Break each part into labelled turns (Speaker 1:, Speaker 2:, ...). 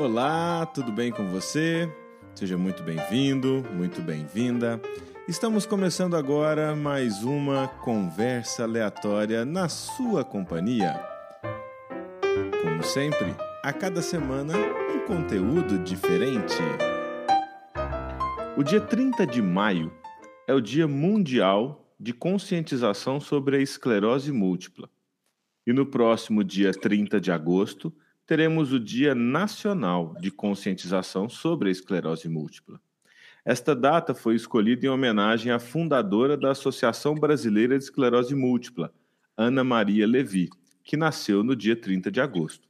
Speaker 1: Olá, tudo bem com você? Seja muito bem-vindo, muito bem-vinda. Estamos começando agora mais uma conversa aleatória na sua companhia. Como sempre, a cada semana um conteúdo diferente. O dia 30 de maio é o Dia Mundial de Conscientização sobre a Esclerose Múltipla. E no próximo dia 30 de agosto, teremos o Dia Nacional de Conscientização sobre a Esclerose Múltipla. Esta data foi escolhida em homenagem à fundadora da Associação Brasileira de Esclerose Múltipla, Ana Maria Levi, que nasceu no dia 30 de agosto.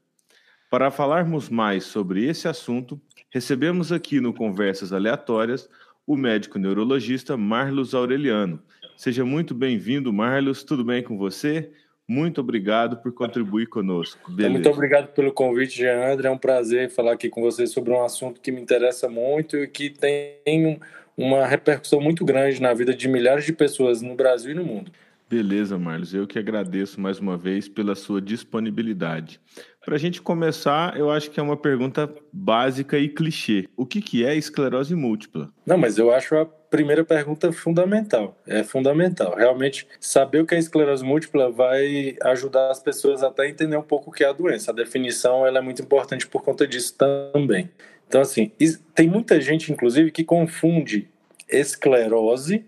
Speaker 1: Para falarmos mais sobre esse assunto, recebemos aqui no Conversas Aleatórias o médico neurologista Marlos Aureliano. Seja muito bem-vindo, Marlos. Tudo bem com você? Muito obrigado por contribuir conosco.
Speaker 2: Beleza. Muito obrigado pelo convite, Jeandre. É um prazer falar aqui com você sobre um assunto que me interessa muito e que tem uma repercussão muito grande na vida de milhares de pessoas no Brasil e no mundo.
Speaker 1: Beleza, Marlos. Eu que agradeço mais uma vez pela sua disponibilidade. Para a gente começar, eu acho que é uma pergunta básica e clichê. O que, que é esclerose múltipla?
Speaker 2: Não, mas eu acho a primeira pergunta fundamental. É fundamental. Realmente, saber o que é esclerose múltipla vai ajudar as pessoas até a entender um pouco o que é a doença. A definição ela é muito importante por conta disso também. Então, assim, tem muita gente, inclusive, que confunde esclerose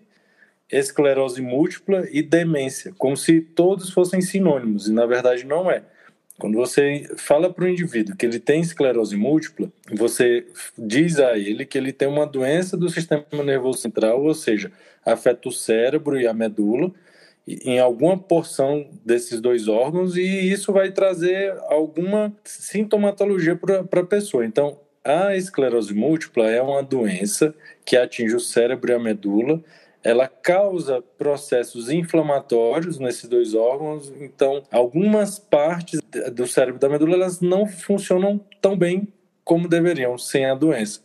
Speaker 2: esclerose múltipla e demência, como se todos fossem sinônimos, e na verdade não é. Quando você fala para o indivíduo que ele tem esclerose múltipla, você diz a ele que ele tem uma doença do sistema nervoso central, ou seja, afeta o cérebro e a medula, em alguma porção desses dois órgãos, e isso vai trazer alguma sintomatologia para a pessoa. Então, a esclerose múltipla é uma doença que atinge o cérebro e a medula, ela causa processos inflamatórios nesses dois órgãos, então algumas partes do cérebro da medula elas não funcionam tão bem como deveriam sem a doença.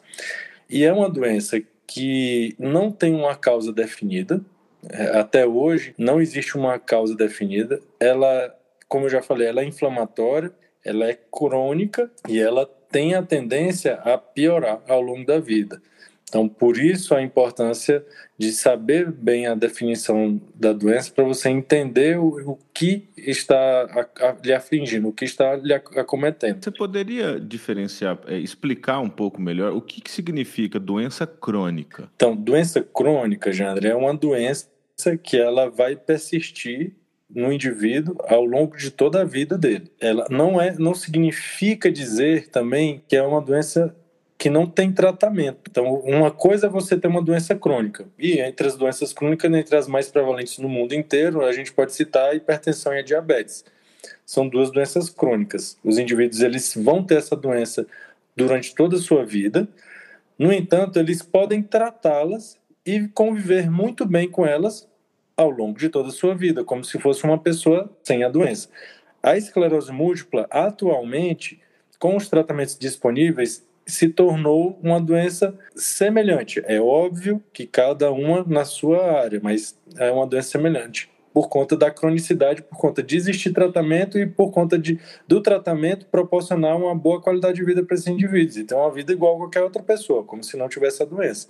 Speaker 2: E é uma doença que não tem uma causa definida. É, até hoje não existe uma causa definida. Ela, como eu já falei, ela é inflamatória, ela é crônica e ela tem a tendência a piorar ao longo da vida. Então, por isso a importância de saber bem a definição da doença para você entender o, o que está a, a, lhe afligindo, o que está lhe acometendo.
Speaker 1: Você poderia diferenciar, é, explicar um pouco melhor o que, que significa doença crônica?
Speaker 2: Então, doença crônica, Jandre, é uma doença que ela vai persistir no indivíduo ao longo de toda a vida dele. Ela não é, não significa dizer também que é uma doença que não tem tratamento. Então, uma coisa é você ter uma doença crônica. E entre as doenças crônicas, entre as mais prevalentes no mundo inteiro, a gente pode citar a hipertensão e a diabetes. São duas doenças crônicas. Os indivíduos eles vão ter essa doença durante toda a sua vida. No entanto, eles podem tratá-las e conviver muito bem com elas ao longo de toda a sua vida, como se fosse uma pessoa sem a doença. A esclerose múltipla, atualmente, com os tratamentos disponíveis, se tornou uma doença semelhante. É óbvio que cada uma na sua área, mas é uma doença semelhante por conta da cronicidade, por conta de existir tratamento e por conta de, do tratamento proporcionar uma boa qualidade de vida para esses indivíduos. Então, uma vida igual a qualquer outra pessoa, como se não tivesse a doença.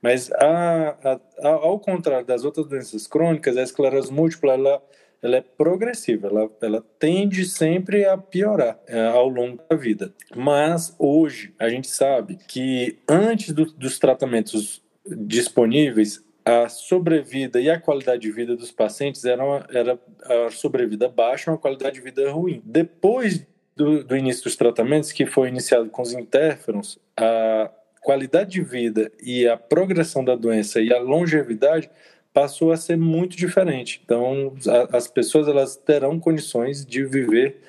Speaker 2: Mas, a, a, ao contrário das outras doenças crônicas, a esclerose múltipla, ela ela é progressiva, ela, ela tende sempre a piorar é, ao longo da vida. Mas hoje a gente sabe que antes do, dos tratamentos disponíveis, a sobrevida e a qualidade de vida dos pacientes era, uma, era a sobrevida baixa, uma qualidade de vida ruim. Depois do, do início dos tratamentos, que foi iniciado com os interferons, a qualidade de vida e a progressão da doença e a longevidade passou a ser muito diferente. Então, a, as pessoas elas terão condições de viver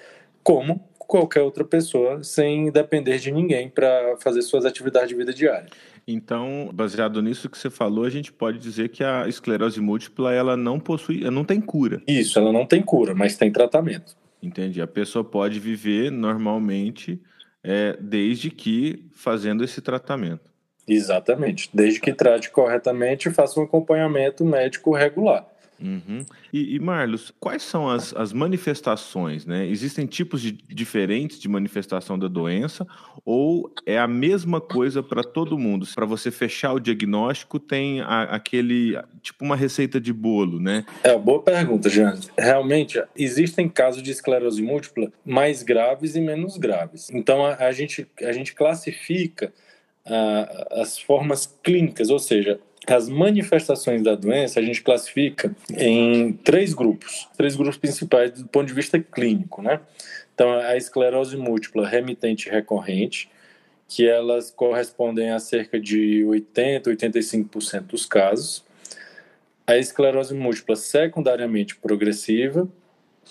Speaker 2: como qualquer outra pessoa, sem depender de ninguém para fazer suas atividades de vida diária.
Speaker 1: Então, baseado nisso que você falou, a gente pode dizer que a esclerose múltipla ela não possui, ela não tem cura.
Speaker 2: Isso, ela não tem cura, mas tem tratamento.
Speaker 1: Entendi. A pessoa pode viver normalmente, é, desde que fazendo esse tratamento.
Speaker 2: Exatamente. Desde que trate corretamente e faça um acompanhamento médico regular.
Speaker 1: Uhum. E, e, Marlos, quais são as, as manifestações? Né? Existem tipos de, diferentes de manifestação da doença ou é a mesma coisa para todo mundo? Para você fechar o diagnóstico, tem a, aquele tipo uma receita de bolo, né?
Speaker 2: É uma boa pergunta, Jean. Realmente, existem casos de esclerose múltipla mais graves e menos graves. Então, a, a gente, a gente classifica as formas clínicas, ou seja, as manifestações da doença a gente classifica em três grupos, três grupos principais do ponto de vista clínico, né? Então, a esclerose múltipla remitente recorrente, que elas correspondem a cerca de 80, 85% dos casos. A esclerose múltipla secundariamente progressiva,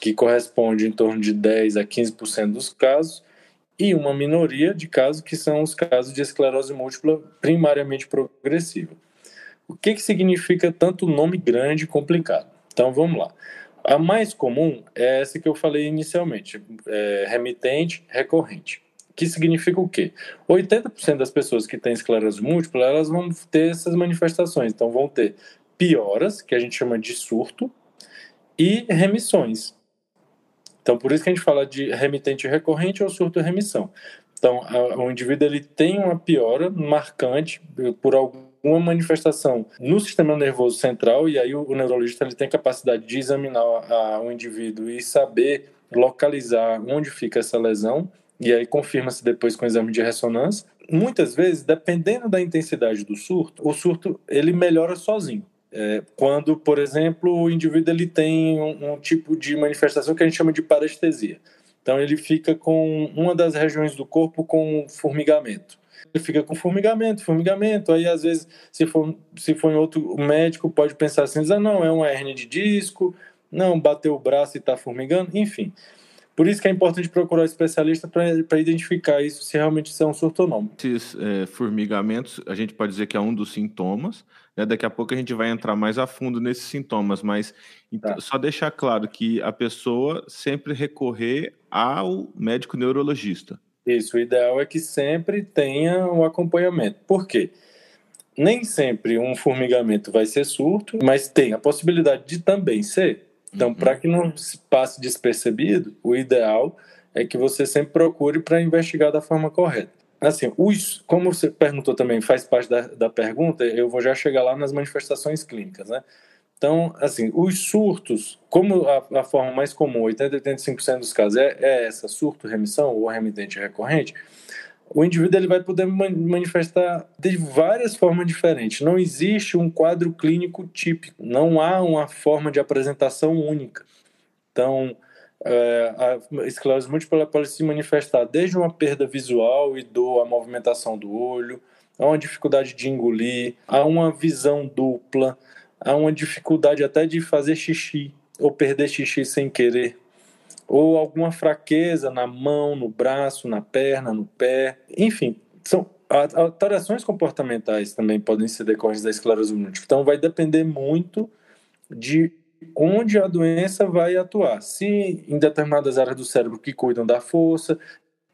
Speaker 2: que corresponde em torno de 10 a 15% dos casos, e uma minoria de casos que são os casos de esclerose múltipla primariamente progressiva. O que, que significa tanto nome grande e complicado? Então vamos lá. A mais comum é essa que eu falei inicialmente, é remitente recorrente. Que significa o quê? 80% das pessoas que têm esclerose múltipla, elas vão ter essas manifestações. Então vão ter pioras, que a gente chama de surto, e remissões. Então por isso que a gente fala de remitente recorrente ou surto remissão. Então, o indivíduo ele tem uma piora marcante por algum uma manifestação no sistema nervoso central e aí o, o neurologista ele tem capacidade de examinar a, o indivíduo e saber localizar onde fica essa lesão e aí confirma-se depois com o exame de ressonância. Muitas vezes, dependendo da intensidade do surto, o surto ele melhora sozinho. É, quando, por exemplo, o indivíduo ele tem um, um tipo de manifestação que a gente chama de parestesia. Então ele fica com uma das regiões do corpo com formigamento ele fica com formigamento, formigamento. Aí, às vezes, se for, se for em outro médico, pode pensar assim: ah, não, é uma hernia de disco, não, bateu o braço e está formigando, enfim. Por isso que é importante procurar um especialista para identificar isso, se realmente isso é um surto ou não.
Speaker 1: Esses é, formigamentos, a gente pode dizer que é um dos sintomas. Né? Daqui a pouco a gente vai entrar mais a fundo nesses sintomas, mas então, tá. só deixar claro que a pessoa sempre recorrer ao médico neurologista.
Speaker 2: Isso, o ideal é que sempre tenha o um acompanhamento. Por quê? Nem sempre um formigamento vai ser surto, mas tem a possibilidade de também ser. Então, uhum. para que não se passe despercebido, o ideal é que você sempre procure para investigar da forma correta. Assim, os, como você perguntou também, faz parte da, da pergunta, eu vou já chegar lá nas manifestações clínicas, né? Então, assim, os surtos, como a, a forma mais comum, 80 85% dos casos é, é, essa, surto, remissão ou remitente recorrente, o indivíduo ele vai poder manifestar de várias formas diferentes. Não existe um quadro clínico típico, não há uma forma de apresentação única. Então, é, a esclerose múltipla pode se manifestar desde uma perda visual e dor, a movimentação do olho, a uma dificuldade de engolir, a uma visão dupla, há uma dificuldade até de fazer xixi ou perder xixi sem querer, ou alguma fraqueza na mão, no braço, na perna, no pé, enfim, são alterações comportamentais também podem ser decorrentes da esclerose múltipla. Então vai depender muito de onde a doença vai atuar. Se em determinadas áreas do cérebro que cuidam da força,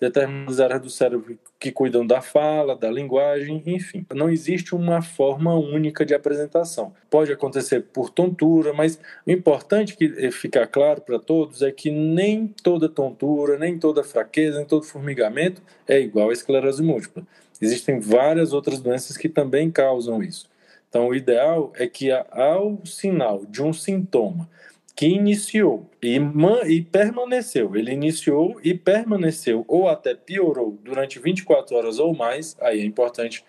Speaker 2: determinadas áreas do cérebro que cuidam da fala, da linguagem, enfim. Não existe uma forma única de apresentação. Pode acontecer por tontura, mas o importante que ficar claro para todos é que nem toda tontura, nem toda fraqueza, nem todo formigamento é igual à esclerose múltipla. Existem várias outras doenças que também causam isso. Então, o ideal é que ao sinal de um sintoma que iniciou e, e, permaneceu. Ele iniciou e permaneceu, ou até piorou durante 24 horas ou mais. Aí é importante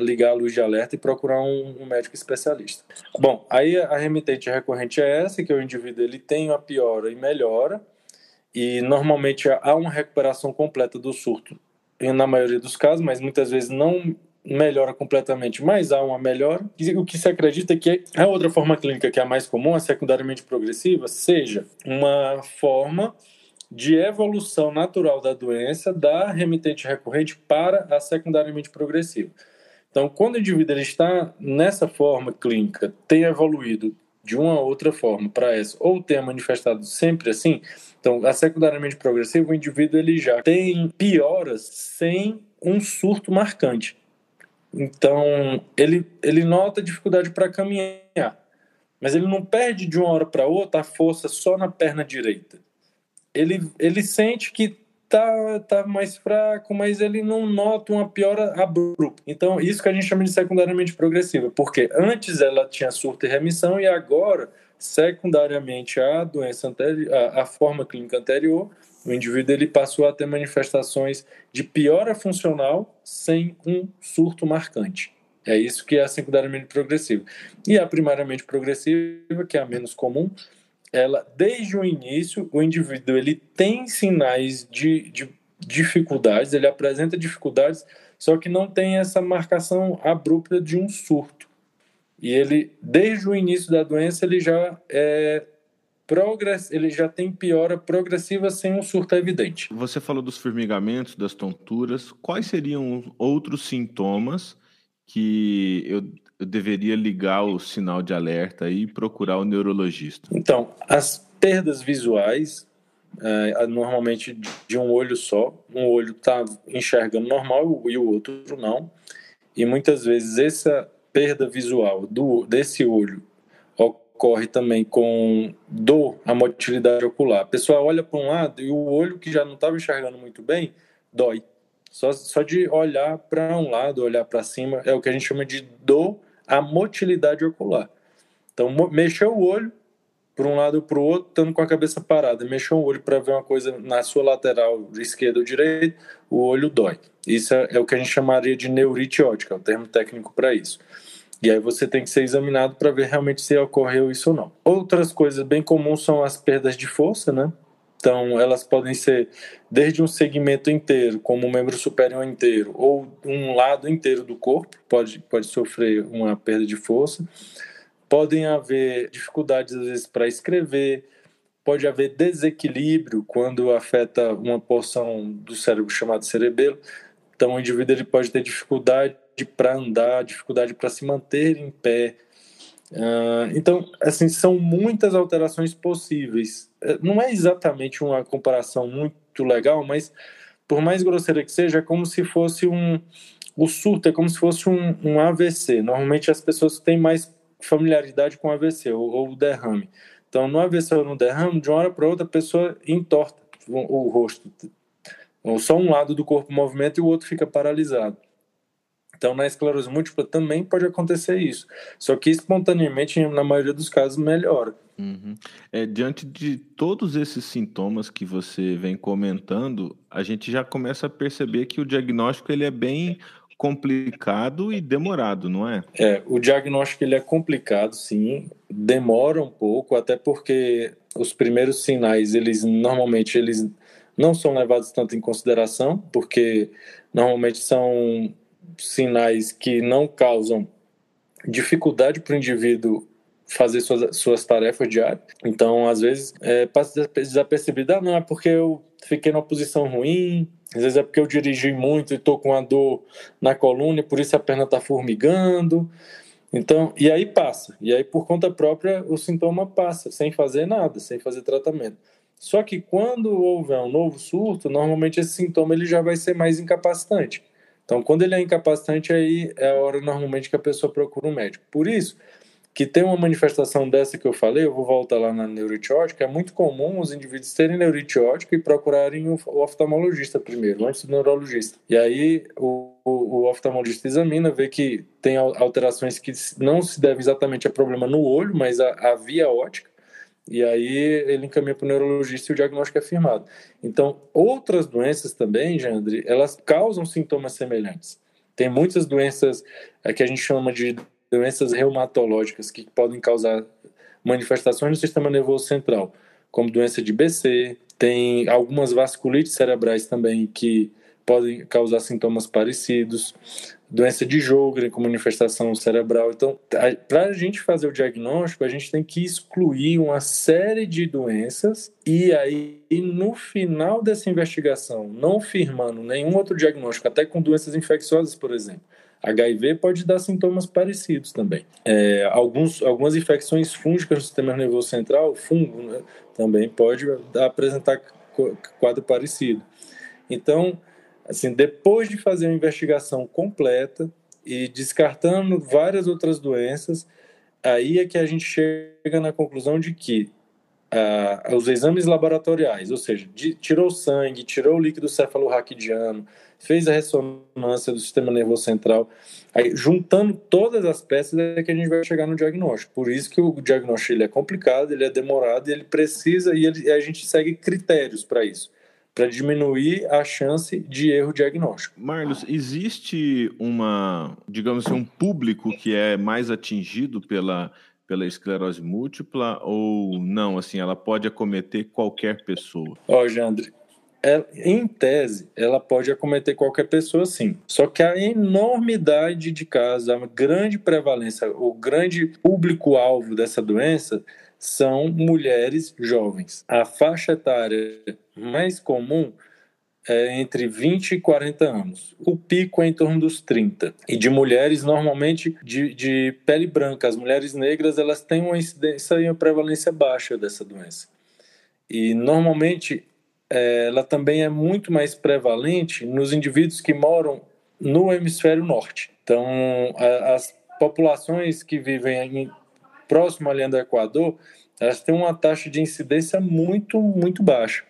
Speaker 2: ligar a luz de alerta e procurar um, um, médico especialista. Bom, aí a remitente recorrente é essa, que o indivíduo ele tem uma piora e melhora, e normalmente há uma recuperação completa do surto, na maioria dos casos, mas muitas vezes não melhora completamente, mas há uma melhora. O que se acredita é que a outra forma clínica que é a mais comum, a secundariamente progressiva, seja uma forma de evolução natural da doença da remitente recorrente para a secundariamente progressiva. Então, quando o indivíduo ele está nessa forma clínica, tem evoluído de uma outra forma para essa, ou tenha manifestado sempre assim, então, a secundariamente progressiva, o indivíduo ele já tem pioras sem um surto marcante. Então, ele, ele nota dificuldade para caminhar, mas ele não perde de uma hora para outra a força só na perna direita. Ele, ele sente que tá, tá mais fraco, mas ele não nota uma piora abrupta. Então, isso que a gente chama de secundariamente progressiva, porque antes ela tinha surto e remissão e agora, secundariamente à doença anterior, a, a forma clínica anterior, o indivíduo ele passou a ter manifestações de piora funcional sem um surto marcante. É isso que é a secundariamente progressiva. E a primariamente progressiva, que é a menos comum, ela desde o início o indivíduo ele tem sinais de, de dificuldades, ele apresenta dificuldades, só que não tem essa marcação abrupta de um surto. E ele desde o início da doença ele já é progress, ele já tem piora progressiva sem um surto evidente.
Speaker 1: Você falou dos formigamentos, das tonturas. Quais seriam outros sintomas que eu eu deveria ligar o sinal de alerta e procurar o neurologista?
Speaker 2: Então, as perdas visuais, é, normalmente de um olho só, um olho está enxergando normal e o outro não, e muitas vezes essa perda visual do, desse olho ocorre também com dor à motilidade ocular. A pessoa olha para um lado e o olho que já não estava enxergando muito bem dói. Só, só de olhar para um lado, olhar para cima, é o que a gente chama de dor a motilidade ocular. Então, mexeu o olho para um lado ou para o outro, estando com a cabeça parada. Mexeu o olho para ver uma coisa na sua lateral, esquerda ou direita, o olho dói. Isso é, é o que a gente chamaria de neurite ótica, é o termo técnico para isso. E aí você tem que ser examinado para ver realmente se ocorreu isso ou não. Outras coisas bem comuns são as perdas de força, né? Então, elas podem ser desde um segmento inteiro, como um membro superior inteiro, ou um lado inteiro do corpo, pode, pode sofrer uma perda de força. Podem haver dificuldades, às vezes, para escrever, pode haver desequilíbrio quando afeta uma porção do cérebro chamado cerebelo. Então, o indivíduo ele pode ter dificuldade para andar, dificuldade para se manter em pé, Uh, então, assim, são muitas alterações possíveis. É, não é exatamente uma comparação muito legal, mas por mais grosseira que seja, é como se fosse um. O surto é como se fosse um, um AVC. Normalmente as pessoas têm mais familiaridade com AVC ou, ou derrame. Então, no AVC ou no derrame, de uma hora para outra, a pessoa entorta o, o rosto. Ou só um lado do corpo movimenta e o outro fica paralisado. Então, na esclerose múltipla também pode acontecer isso. Só que espontaneamente, na maioria dos casos, melhora.
Speaker 1: Uhum. É, diante de todos esses sintomas que você vem comentando, a gente já começa a perceber que o diagnóstico ele é bem complicado e demorado, não é?
Speaker 2: É, o diagnóstico ele é complicado, sim, demora um pouco, até porque os primeiros sinais, eles normalmente eles não são levados tanto em consideração, porque normalmente são sinais que não causam dificuldade para o indivíduo fazer suas, suas tarefas diárias. Então, às vezes, é, passa desapercebido. Ah, não, é porque eu fiquei numa posição ruim, às vezes é porque eu dirigi muito e estou com a dor na coluna e por isso a perna está formigando. Então, e aí passa. E aí, por conta própria, o sintoma passa, sem fazer nada, sem fazer tratamento. Só que quando houver um novo surto, normalmente esse sintoma ele já vai ser mais incapacitante. Então, quando ele é incapacitante, aí é a hora normalmente que a pessoa procura um médico. Por isso, que tem uma manifestação dessa que eu falei, eu vou voltar lá na neuritiótica, é muito comum os indivíduos terem neuritiótica e procurarem o, oftalmologista primeiro, antes do neurologista. E aí o, o, o oftalmologista examina, vê que tem alterações que não se devem exatamente a problema no olho, mas a, a via ótica, e aí ele encaminha para o neurologista e o diagnóstico é firmado. Então, outras doenças também, Jandre, elas causam sintomas semelhantes. Tem muitas doenças é, que a gente chama de doenças reumatológicas que podem causar manifestações no sistema nervoso central, como doença de BC, tem algumas vasculites cerebrais também que podem causar sintomas parecidos doença de Jogren com manifestação cerebral. Então, para a gente fazer o diagnóstico, a gente tem que excluir uma série de doenças e aí, no final dessa investigação, não firmando nenhum outro diagnóstico, até com doenças infecciosas, por exemplo, HIV pode dar sintomas parecidos também. É, alguns, algumas infecções fúngicas no sistema nervoso central, fungo, né, também pode apresentar quadro parecido. Então, Assim, depois de fazer uma investigação completa e descartando várias outras doenças, aí é que a gente chega na conclusão de que ah, os exames laboratoriais, ou seja, de, tirou sangue, tirou o líquido cefalorraquidiano, fez a ressonância do sistema nervoso central, aí juntando todas as peças é que a gente vai chegar no diagnóstico. Por isso que o diagnóstico ele é complicado, ele é demorado, ele precisa e ele, a gente segue critérios para isso para diminuir a chance de erro diagnóstico.
Speaker 1: Marlos, existe uma, digamos assim, um público que é mais atingido pela pela esclerose múltipla ou não? Assim, ela pode acometer qualquer pessoa?
Speaker 2: Ó, oh, Jandre, ela, em tese, ela pode acometer qualquer pessoa, sim. Só que a enormidade de casos, a grande prevalência, o grande público-alvo dessa doença são mulheres jovens. A faixa etária mais comum é entre 20 e 40 anos. O pico é em torno dos 30. E de mulheres, normalmente, de, de pele branca. As mulheres negras, elas têm uma incidência e uma prevalência baixa dessa doença. E, normalmente, é, ela também é muito mais prevalente nos indivíduos que moram no hemisfério norte. Então, a, as populações que vivem em, próximo à linha do Equador, elas têm uma taxa de incidência muito, muito baixa.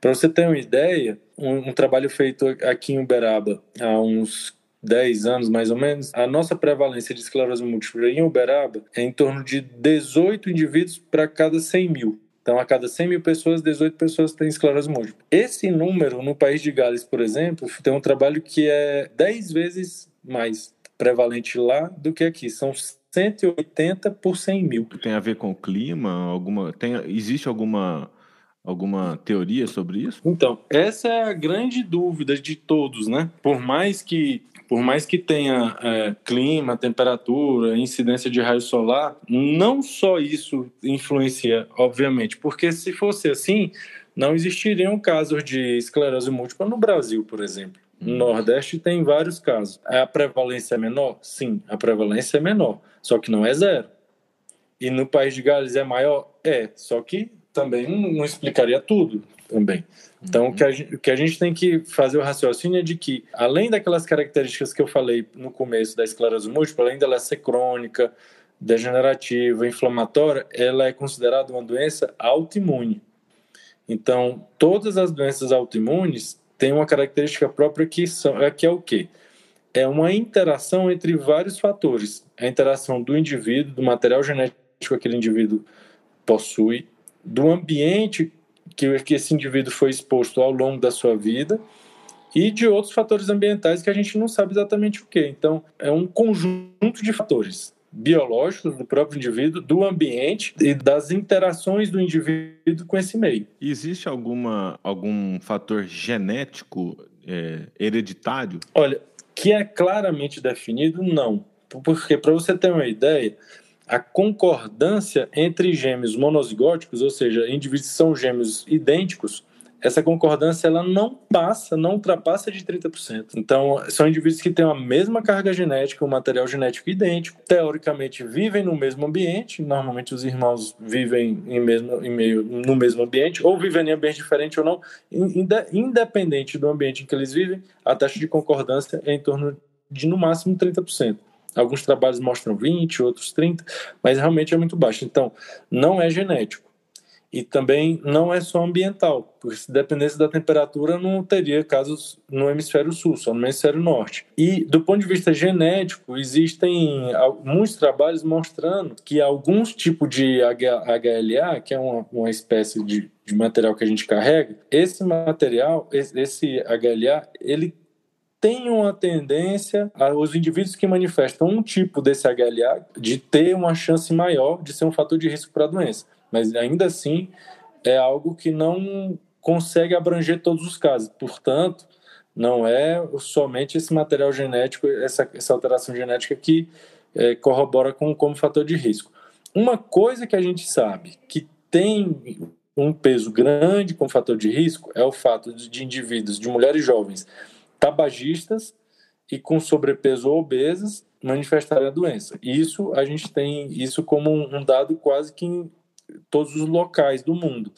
Speaker 2: Para você ter uma ideia, um, um, trabalho feito aqui em Uberaba há uns 10 anos mais ou menos, a nossa prevalência de esclerose múltipla em Uberaba é em torno de 18 indivíduos para cada 100 mil. Então, a cada 100 mil pessoas, 18 pessoas têm esclerose múltipla. Esse número, no país de Gales, por exemplo, tem um trabalho que é 10 vezes mais prevalente lá do que aqui. São 180 por 100 mil.
Speaker 1: Tem a ver com o clima? Alguma, tem, existe alguma alguma teoria sobre isso?
Speaker 2: Então, essa é a grande dúvida de todos, né? Por mais que por mais que tenha é, clima, temperatura, incidência de raio solar, não só isso influencia, obviamente, porque se fosse assim, não existiriam casos de esclerose múltipla no Brasil, por exemplo. No hum. Nordeste tem vários casos. A prevalência é menor? Sim, a prevalência é menor, só que não é zero. E no País de Gales é maior? É, só que também não explicaria tudo também. Então, uhum. o, que a o que a gente tem que fazer o raciocínio é de que, além daquelas características que eu falei no começo da esclerose múltipla, além dela ser crônica, degenerativa, inflamatória, ela é considerada uma doença autoimune. Então, todas as doenças autoimunes têm uma característica própria que, são, é, que é o quê? É uma interação entre vários fatores. A interação do indivíduo, do material genético que aquele indivíduo possui, do ambiente que, que esse indivíduo foi exposto ao longo da sua vida e de outros fatores ambientais que a gente não sabe exatamente o que. Então, é um conjunto de fatores biológicos do próprio indivíduo, do ambiente e das interações do indivíduo com esse meio.
Speaker 1: existe alguma, algum fator genético é, hereditário?
Speaker 2: Olha, que é claramente definido, não. Porque, para você ter uma ideia, a concordância entre gêmeos monozigóticos, ou seja, indivíduos que são gêmeos idênticos, essa concordância ela não passa, não ultrapassa de 30%. Então, são indivíduos que têm a mesma carga genética, um material genético idêntico, teoricamente vivem no mesmo ambiente, normalmente os irmãos vivem em mesmo, em meio, no mesmo ambiente, ou vivem em ambiente diferente ou não, independente do ambiente em que eles vivem, a taxa de concordância é em torno de no máximo 30%. Alguns trabalhos mostram 20, outros 30, mas realmente é muito baixo. Então, não é genético. E também não é só ambiental, porque se dependesse da temperatura, não teria casos no hemisfério sul, só no hemisfério norte. E do ponto de vista genético, existem muitos trabalhos mostrando que alguns tipos de HLA, que é uma, uma espécie de, de material que a gente carrega, esse material, esse HLA, ele tem uma tendência os indivíduos que manifestam um tipo desse HLA de ter uma chance maior de ser um fator de risco para a doença. Mas ainda assim é algo que não consegue abranger todos os casos. Portanto, não é somente esse material genético, essa, essa alteração genética que é, corrobora com como fator de risco. Uma coisa que a gente sabe que tem um peso grande como fator de risco é o fato de, de indivíduos, de mulheres jovens, tabagistas e com sobrepeso ou obesos manifestarem a doença. Isso a gente tem isso como um dado quase que em todos os locais do mundo.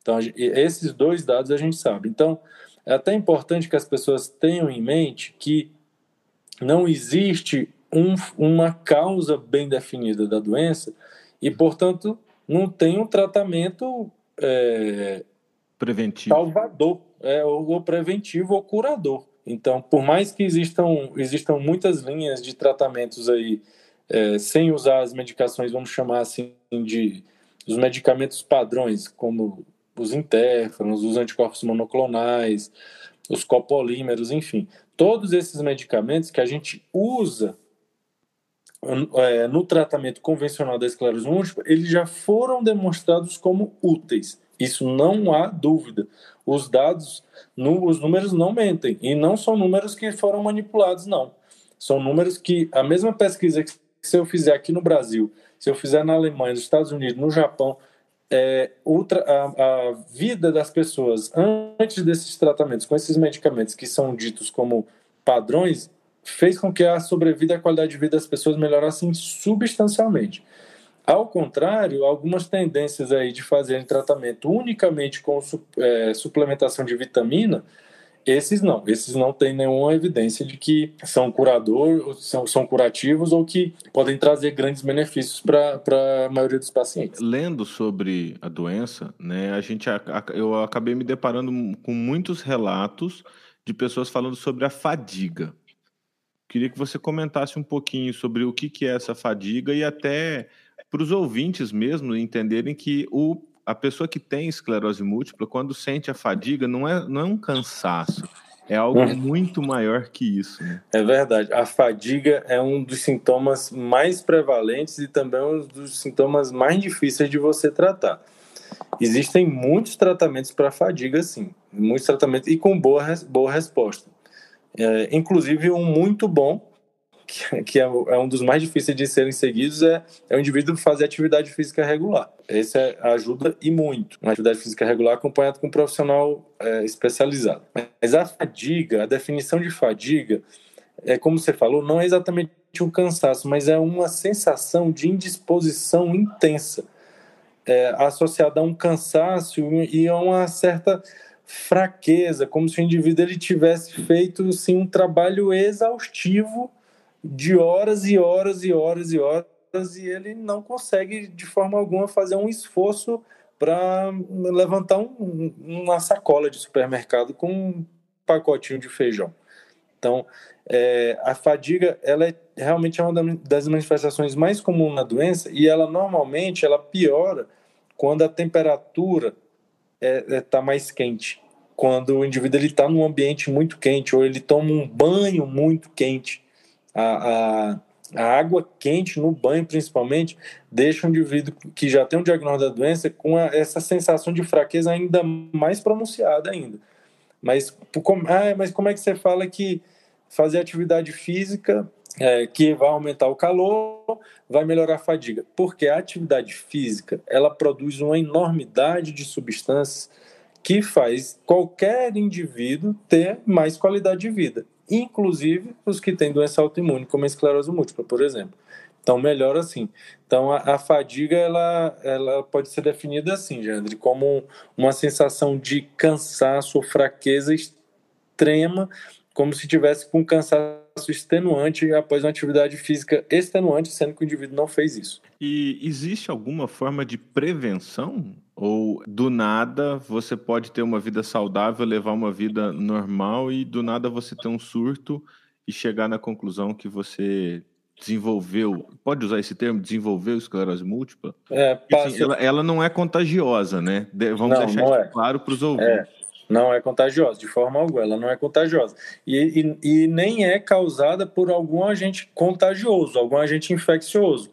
Speaker 2: Então, esses dois dados a gente sabe. Então, é até importante que as pessoas tenham em mente que não existe um, uma causa bem definida da doença e, portanto, não tem um tratamento é,
Speaker 1: preventivo,
Speaker 2: salvador, é, ou, ou preventivo ou curador. Então, por mais que existam, existam muitas linhas de tratamentos aí é, sem usar as medicações, vamos chamar assim, de os medicamentos padrões, como os interferons, os anticorpos monoclonais, os copolímeros, enfim, todos esses medicamentos que a gente usa é, no tratamento convencional da esclerose múltipla, eles já foram demonstrados como úteis. Isso não há dúvida. Os dados, os números não mentem. E não são números que foram manipulados, não. São números que a mesma pesquisa que se eu fizer aqui no Brasil, se eu fizer na Alemanha, nos Estados Unidos, no Japão, é, a, a, vida das pessoas antes desses tratamentos, com esses medicamentos que são ditos como padrões, fez com que a sobrevida e a qualidade de vida das pessoas melhorassem substancialmente. Ao contrário, algumas tendências aí de fazerem tratamento unicamente com é, suplementação de vitamina, esses não, esses não têm nenhuma evidência de que são curador, são, são curativos ou que podem trazer grandes benefícios para a maioria dos pacientes.
Speaker 1: Lendo sobre a doença, né, a gente, eu acabei me deparando com muitos relatos de pessoas falando sobre a fadiga. Queria que você comentasse um pouquinho sobre o que, que é essa fadiga e até para os ouvintes mesmo entenderem que o, a pessoa que tem esclerose múltipla, quando sente a fadiga, não é, não é um cansaço, é algo hum. muito maior que isso. Né?
Speaker 2: É verdade. A fadiga é um dos sintomas mais prevalentes e também um dos sintomas mais difíceis de você tratar. Existem muitos tratamentos para fadiga, sim. Muitos tratamentos e com boa, boa resposta. É, inclusive, um muito bom que, é, é, um dos mais difíceis de serem seguidos, é, é o indivíduo fazer atividade física regular. Esse é, ajuda e muito. Uma atividade física regular acompanhada com um profissional é, especializado. Mas a fadiga, a definição de fadiga, é como você falou, não é exatamente um cansaço, mas é uma sensação de indisposição intensa, é, associada a um cansaço e a uma certa fraqueza, como se o indivíduo ele tivesse feito sim, um trabalho exaustivo de horas e horas e horas e horas e ele não consegue de forma alguma fazer um esforço para levantar um, uma sacola de supermercado com um pacotinho de feijão. Então, é, a fadiga ela é realmente é uma das manifestações mais comuns na doença e ela normalmente ela piora quando a temperatura está é, é, tá mais quente, quando o indivíduo está num ambiente muito quente ou ele toma um banho muito quente a, a, a água quente no banho, principalmente, deixa o indivíduo que já tem um diagnóstico da doença com a, essa sensação de fraqueza ainda mais pronunciada ainda. Mas, como, ah, mas como é que você fala que fazer atividade física é, que vai aumentar o calor, vai melhorar a fadiga? Porque a atividade física ela produz uma enormidade de substâncias que faz qualquer indivíduo ter mais qualidade de vida inclusive os que têm doença autoimune, como a esclerose múltipla, por exemplo. Então, melhor assim. Então, a, a, fadiga ela, ela pode ser definida assim, Jandre, como uma sensação de cansaço ou fraqueza extrema, como se tivesse com cansaço extenuante após uma atividade física extenuante, sendo que o indivíduo não fez isso.
Speaker 1: E existe alguma forma de prevenção ou do nada você pode ter uma vida saudável, levar uma vida normal e do nada você ter um surto e chegar na conclusão que você desenvolveu, pode usar esse termo, desenvolveu esclerose múltipla?
Speaker 2: É,
Speaker 1: passa... assim, ela, ela, não é contagiosa, né? Vamos não, deixar não isso é. claro para os ouvintes.
Speaker 2: É, não é contagiosa, de forma alguma, ela não é contagiosa. E, e, e nem é causada por algum agente contagioso, algum agente infeccioso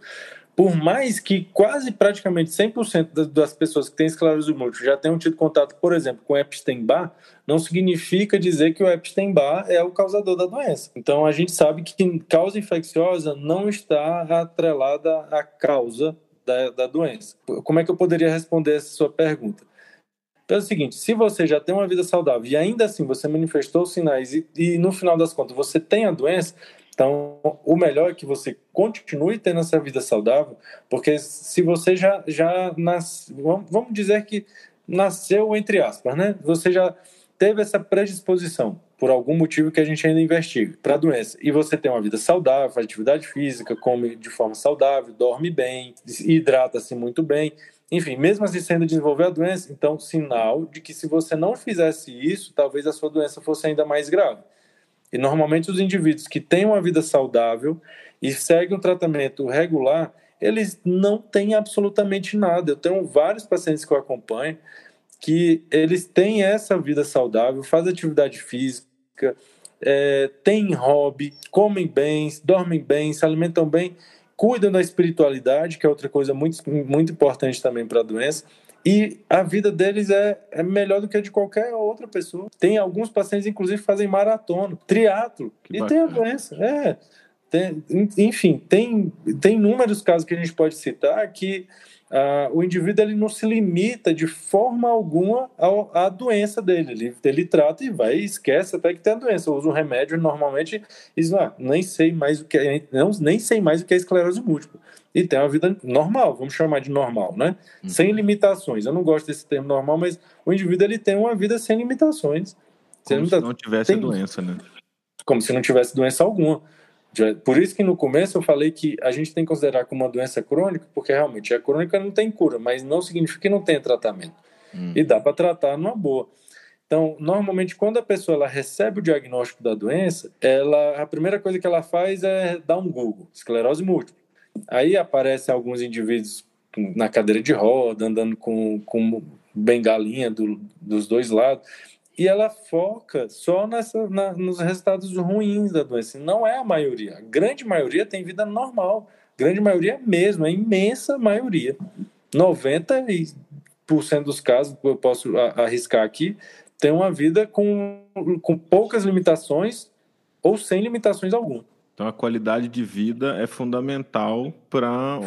Speaker 2: por mais que quase praticamente 100% das pessoas que têm esclerose múltipla já tenham tido contato, por exemplo, com Epstein-Barr, não significa dizer que o Epstein-Barr é o causador da doença. Então a gente sabe que causa infecciosa não está atrelada à causa da, da doença. Como é que eu poderia responder essa sua pergunta? Então é o seguinte, se você já tem uma vida saudável e ainda assim você manifestou sinais e, e no final das contas você tem a doença, então, o melhor é que você continue tendo essa vida saudável, porque se você já, já vamos dizer que nasceu entre aspas, né? Você já teve essa predisposição por algum motivo que a gente ainda investiga, para a doença. E você tem uma vida saudável, faz atividade física, come de forma saudável, dorme bem, hidrata-se muito bem. Enfim, mesmo assim sendo desenvolver a doença, então sinal de que se você não fizesse isso, talvez a sua doença fosse ainda mais grave. E normalmente os indivíduos que têm uma vida saudável e seguem um tratamento regular, eles não têm absolutamente nada. Eu tenho vários pacientes que eu acompanho que eles têm essa vida saudável, fazem atividade física, é, têm hobby, comem bem, dormem bem, se alimentam bem, cuidam da espiritualidade, que é outra coisa muito, muito importante também para a doença. E a vida deles é, é melhor do que a de qualquer outra pessoa. Tem alguns pacientes, inclusive, que fazem maratona, triatlo, que e bacana. tem a doença. É. Tem, enfim, tem, tem inúmeros casos que a gente pode citar que ah, o indivíduo ele não se limita de forma alguma à doença dele. Ele, ele trata e vai e esquece até que tem a doença. Usa um remédio normalmente e diz, ah, nem sei mais o que é, não, nem sei mais o que é esclerose múltipla. E tem uma vida normal, vamos chamar de normal, né? Uhum. Sem limitações. Eu não gosto desse termo normal, mas o indivíduo ele tem uma vida sem limitações.
Speaker 1: Como se não tivesse tem, doença, né?
Speaker 2: Como se não tivesse doença alguma. Por isso que no começo eu falei que a gente tem que considerar como uma doença crônica, porque realmente a crônica não tem cura, mas não significa que não tem tratamento. Hum. E dá para tratar numa boa. Então, normalmente, quando a pessoa ela recebe o diagnóstico da doença, ela, a primeira coisa que ela faz é dar um Google, esclerose múltipla. Aí aparecem alguns indivíduos na cadeira de roda, andando com, com bengalinha do, dos dois lados e ela foca só nessa, na, nos resultados ruins da doença. Não é a maioria. A grande maioria tem vida normal. Grande maioria mesmo, a imensa maioria. 90% dos casos, eu posso arriscar aqui, tem uma vida com, com poucas limitações ou sem limitações alguma.
Speaker 1: Então a qualidade de vida é fundamental para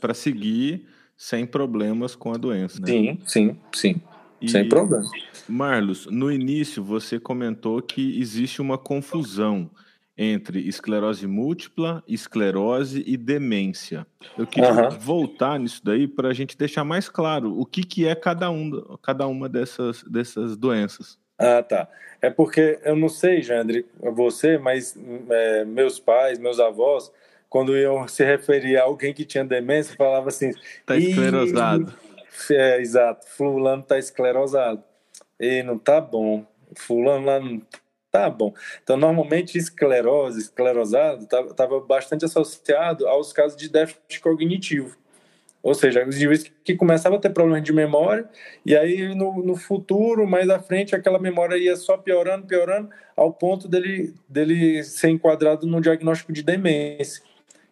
Speaker 1: é, seguir sem problemas com a doença. Né?
Speaker 2: Sim, sim, sim. E, Sem problema.
Speaker 1: Marlos, no início você comentou que existe uma confusão entre esclerose múltipla, esclerose e demência. Eu queria uhum. voltar nisso daí para a gente deixar mais claro o que, que é cada, um, cada uma dessas, dessas doenças.
Speaker 2: Ah, tá. É porque eu não sei, Jandre, você, mas é, meus pais, meus avós, quando iam se referir a alguém que tinha demência, falava assim:
Speaker 1: Está esclerosado.
Speaker 2: É, exato. Fulano tá esclerosado. E não tá bom. Fulano lá não tá bom. Então, normalmente, esclerose, esclerosado, estava bastante associado aos casos de déficit cognitivo. Ou seja, os indivíduos que começavam a ter problemas de memória, e aí no, no futuro, mais à frente, aquela memória ia só piorando, piorando, ao ponto dele, dele ser enquadrado no diagnóstico de demência.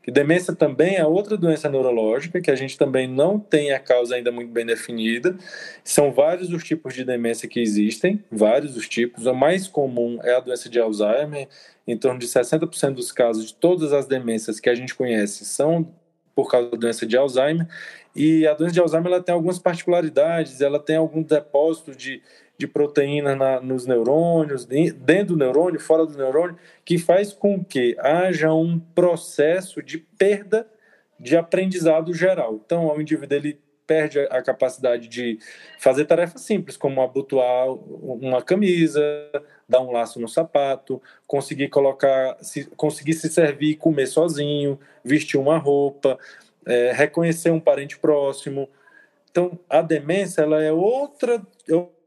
Speaker 2: Que demência também é outra doença neurológica, que a gente também não tem a causa ainda muito bem definida. São vários os tipos de demência que existem, vários os tipos. O mais comum é a doença de Alzheimer. Em torno de 60% dos casos de todas as demências que a gente conhece são por causa da doença de Alzheimer. E a doença de Alzheimer ela tem algumas particularidades, ela tem algum depósito de de proteína na, nos neurônios, dentro do neurônio, fora do neurônio, que faz com que haja um processo de perda de aprendizado geral. Então, o indivíduo ele perde a capacidade de fazer tarefas simples, como abotoar uma camisa, dar um laço no sapato, conseguir colocar, se, conseguir se servir e comer sozinho, vestir uma roupa, é, reconhecer um parente próximo. Então, a demência ela é outra,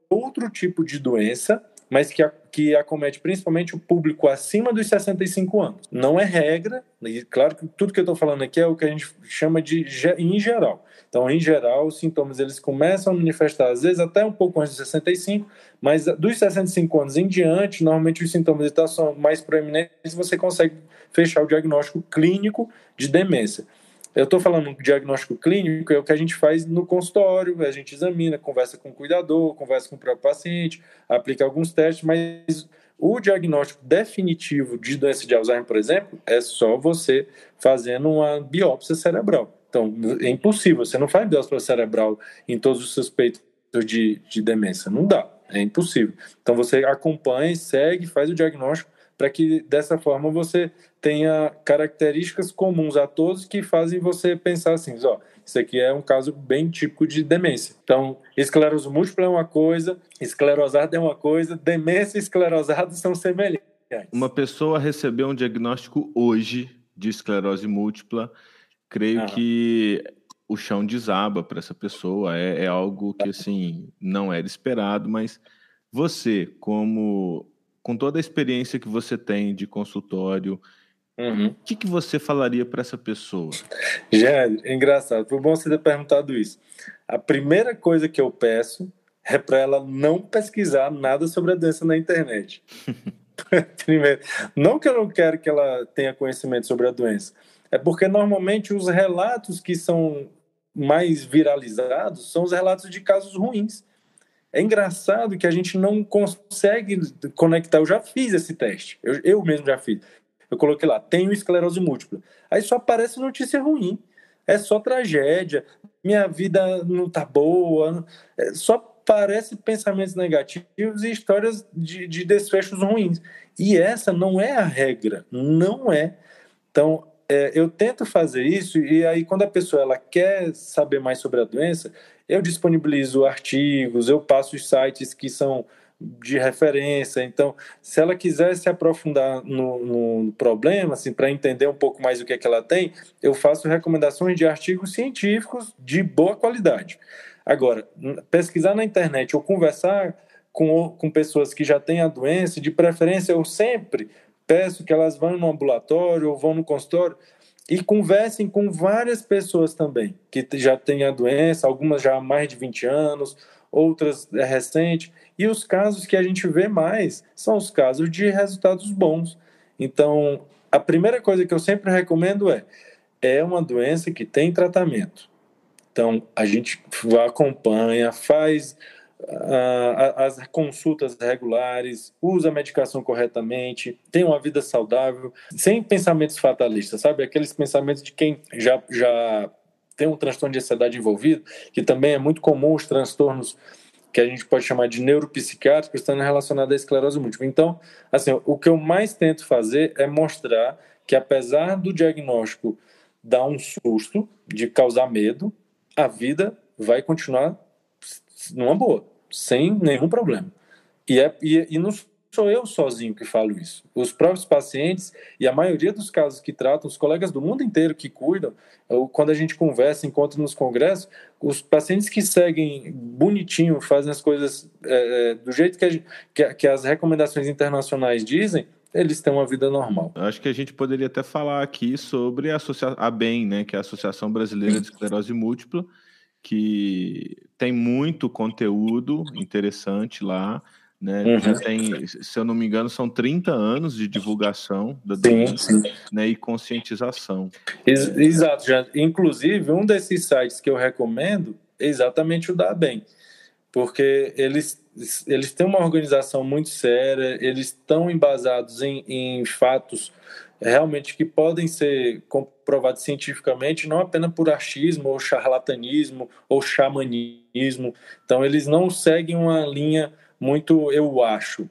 Speaker 2: outro tipo de doença, mas que, a, que acomete principalmente o público acima dos 65 anos. Não é regra, e claro que tudo que eu estou falando aqui é o que a gente chama de em geral. Então, em geral, os sintomas eles começam a manifestar, às vezes até um pouco antes de 65, mas dos 65 anos em diante, normalmente os sintomas são mais proeminentes, você consegue fechar o diagnóstico clínico de demência. Eu estou falando diagnóstico clínico, é o que a gente faz no consultório, a gente examina, conversa com o cuidador, conversa com o próprio paciente, aplica alguns testes, mas o diagnóstico definitivo de doença de Alzheimer, por exemplo, é só você fazendo uma biópsia cerebral. Então, é impossível, você não faz biópsia cerebral em todos os suspeitos de, de demência, não dá, é impossível. Então, você acompanha, segue, faz o diagnóstico para que dessa forma você tenha características comuns a todos que fazem você pensar assim, ó, isso aqui é um caso bem típico de demência. Então, esclerose múltipla é uma coisa, esclerosada é uma coisa, demência e esclerosado são semelhantes.
Speaker 1: Uma pessoa recebeu um diagnóstico hoje de esclerose múltipla, creio que o chão desaba para essa pessoa. É, é, algo que assim não era esperado, mas você, como com toda a experiência que você tem de consultório, uhum. o que, que você falaria para essa pessoa?
Speaker 2: Já é engraçado. Foi bom você ter perguntado isso. A primeira coisa que eu peço é para ela não pesquisar nada sobre a doença na internet. Primeiro, não que eu não quero que ela tenha conhecimento sobre a doença, é porque normalmente os relatos que são mais viralizados são os relatos de casos ruins. É engraçado que a gente não consegue conectar. Eu já fiz esse teste, eu, eu mesmo já fiz. Eu coloquei lá, tenho esclerose múltipla. Aí só aparece notícia ruim. É só tragédia, minha vida não tá boa, é, só parece pensamentos negativos e histórias de, de desfechos ruins. E essa não é a regra, não é. Então, é, eu tento fazer isso e aí quando a pessoa ela quer saber mais sobre a doença, eu disponibilizo artigos, eu passo os sites que são de referência. Então, se ela quiser se aprofundar no, no problema, assim, para entender um pouco mais o que é que ela tem, eu faço recomendações de artigos científicos de boa qualidade. Agora, pesquisar na internet ou conversar com, com pessoas que já têm a doença, de preferência eu sempre peço que elas vão no ambulatório ou vão no consultório e conversem com várias pessoas também que já têm a doença, algumas já há mais de 20 anos, outras é recente. E os casos que a gente vê mais são os casos de resultados bons. Então, a primeira coisa que eu sempre recomendo é: é uma doença que tem tratamento. Então, a gente acompanha, faz as consultas regulares, usa a medicação corretamente, tem uma vida saudável, sem pensamentos fatalistas, sabe? Aqueles pensamentos de quem já, já tem um transtorno de ansiedade envolvido, que também é muito comum os transtornos que a gente pode chamar de neuropsiquiátricos estando relacionados à esclerose múltipla. Então, assim, o que eu mais tento fazer é mostrar que apesar do diagnóstico dar um susto, de causar medo, a vida vai continuar numa boa sem nenhum problema. E, é, e, e não sou eu sozinho que falo isso. Os próprios pacientes e a maioria dos casos que tratam, os colegas do mundo inteiro que cuidam, quando a gente conversa, encontra nos congressos, os pacientes que seguem bonitinho, fazem as coisas é, é do jeito que, que, que as recomendações internacionais dizem, eles têm uma vida normal.
Speaker 1: Acho que a gente poderia até falar aqui sobre a, a BEM, né, que é a Associação Brasileira de Esclerose Múltipla, que tem muito conteúdo interessante lá. Né? Uhum. Tem, se eu não me engano, são 30 anos de divulgação da doença né, e conscientização.
Speaker 2: Ex exato, já. Inclusive, um desses sites que eu recomendo é exatamente o da BEM, porque eles, eles têm uma organização muito séria, eles estão embasados em, em fatos realmente que podem ser comprovados cientificamente, não apenas por achismo ou charlatanismo ou xamanismo. Então, eles não seguem uma linha muito eu acho.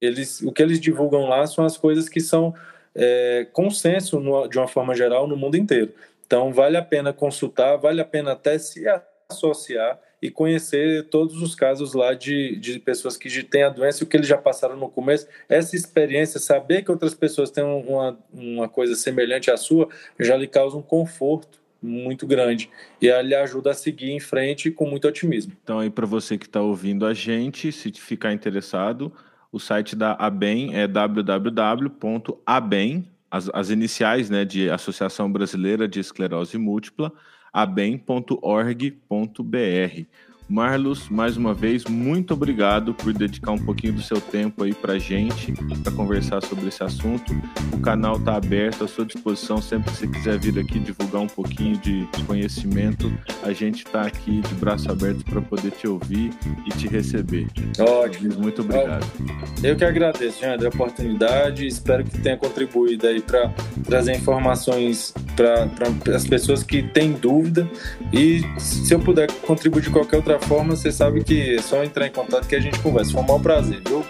Speaker 2: Eles, o que eles divulgam lá são as coisas que são é, consenso no, de uma forma geral no mundo inteiro. Então, vale a pena consultar, vale a pena até se associar e conhecer todos os casos lá de, de pessoas que têm a doença e o que eles já passaram no começo. Essa experiência, saber que outras pessoas têm uma, uma coisa semelhante à sua, já lhe causa um conforto muito grande e lhe ajuda a seguir em frente com muito otimismo.
Speaker 1: Então aí para você que está ouvindo a gente, se ficar interessado, o site da ABEM é www.abem, as, as iniciais né, de Associação Brasileira de Esclerose Múltipla, abem.org.br. Marlos, mais uma vez, muito obrigado por dedicar um pouquinho do seu tempo aí para gente, para conversar sobre esse assunto. O canal está aberto à sua disposição sempre que você quiser vir aqui divulgar um pouquinho de conhecimento. A gente está aqui de braço aberto para poder te ouvir e te receber.
Speaker 2: Ótimo.
Speaker 1: Muito obrigado.
Speaker 2: Eu que agradeço, André, a oportunidade. Espero que tenha contribuído aí para trazer informações para as pessoas que têm dúvida. E se eu puder contribuir de qualquer outra forma, você sabe que é só entrar em contato que a gente conversa. Foi um maior prazer, viu?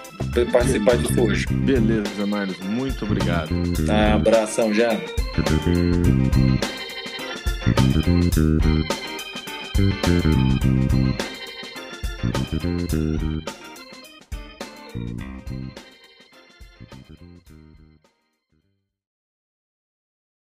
Speaker 2: Participar disso de hoje.
Speaker 1: Beleza, Marlos. Muito obrigado.
Speaker 2: Ah, abração, já. Thank you.